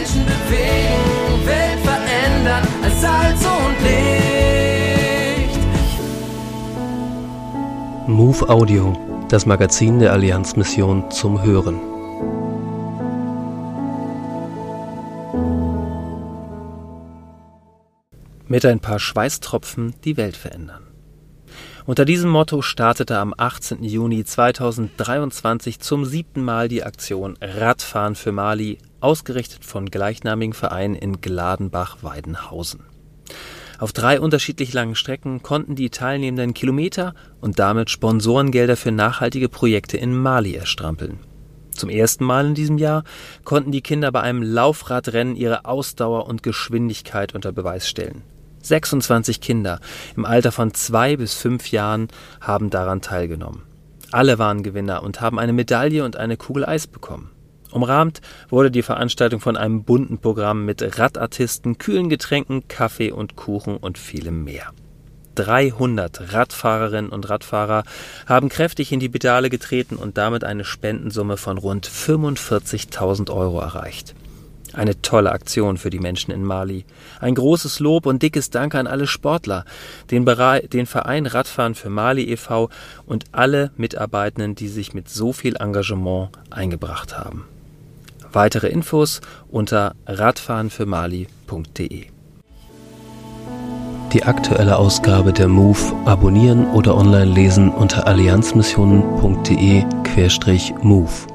Menschen bewegen, Welt verändern als Salz und Licht. Move Audio, das Magazin der Allianzmission zum Hören. Mit ein paar Schweißtropfen die Welt verändern. Unter diesem Motto startete am 18. Juni 2023 zum siebten Mal die Aktion Radfahren für Mali, ausgerichtet von gleichnamigen Verein in Gladenbach-Weidenhausen. Auf drei unterschiedlich langen Strecken konnten die Teilnehmenden Kilometer und damit Sponsorengelder für nachhaltige Projekte in Mali erstrampeln. Zum ersten Mal in diesem Jahr konnten die Kinder bei einem Laufradrennen ihre Ausdauer und Geschwindigkeit unter Beweis stellen. 26 Kinder im Alter von zwei bis fünf Jahren haben daran teilgenommen. Alle waren Gewinner und haben eine Medaille und eine Kugel Eis bekommen. Umrahmt wurde die Veranstaltung von einem bunten Programm mit Radartisten, kühlen Getränken, Kaffee und Kuchen und vielem mehr. 300 Radfahrerinnen und Radfahrer haben kräftig in die Pedale getreten und damit eine Spendensumme von rund 45.000 Euro erreicht. Eine tolle Aktion für die Menschen in Mali. Ein großes Lob und dickes Dank an alle Sportler, den, den, Verein Radfahren für Mali e.V. und alle Mitarbeitenden, die sich mit so viel Engagement eingebracht haben. Weitere Infos unter radfahrenfürmali.de. Die aktuelle Ausgabe der MOVE abonnieren oder online lesen unter allianzmissionen.de-MOVE.